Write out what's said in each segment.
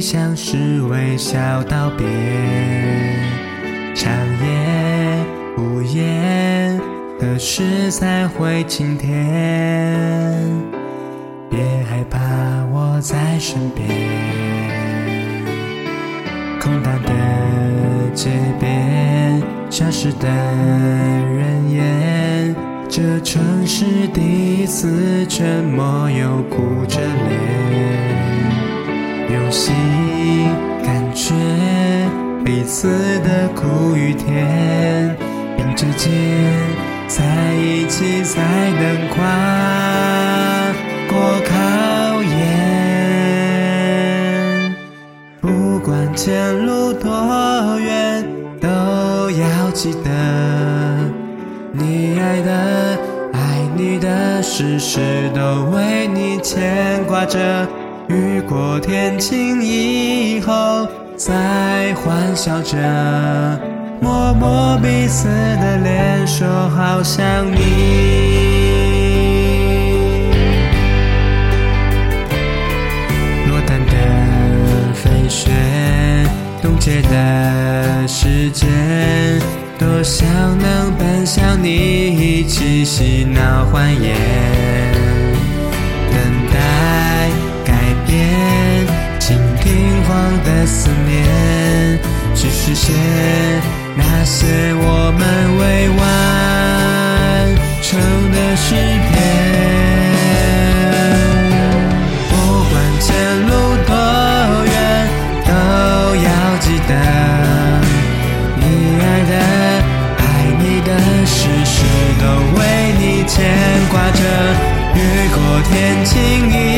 相视微笑道别，长夜无言，何时才会晴天？别害怕，我在身边。空荡的街边，消失的人烟，这城市第一次沉默又哭着脸。心感觉彼此的苦与甜，并之间在一起才能跨过考验。不管前路多远，都要记得你爱的、爱你的，事事都为你牵挂着。雨过天晴以后，再欢笑着，摸摸彼此的脸，说好想你。落单的飞雪，冻结的时间，多想能奔向你，一起嬉闹欢颜。的思念，去实现那些我们未完成的诗篇。不管前路多远，都要记得你爱的、爱你的，事事都为你牵挂着。雨过天晴以后，再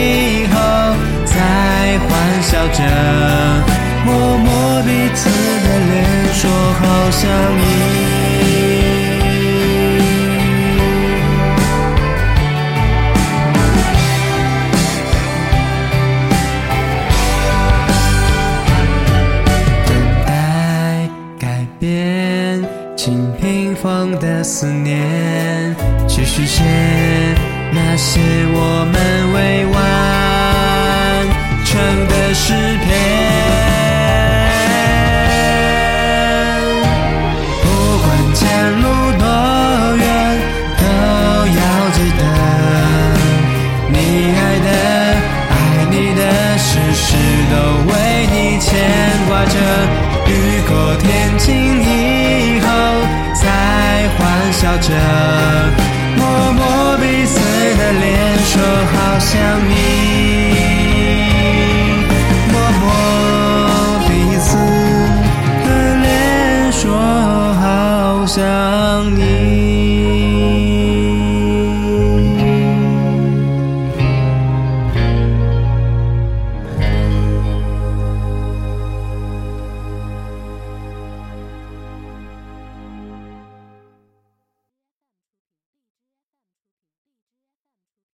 着。摸摸彼此的脸，说好想你。等待改变，请平放的思念，去实现那些我们未完事都为你牵挂着雨过天晴以后，才欢笑着，摸摸彼此的脸，说好想你。摸摸彼此的脸，说好想你。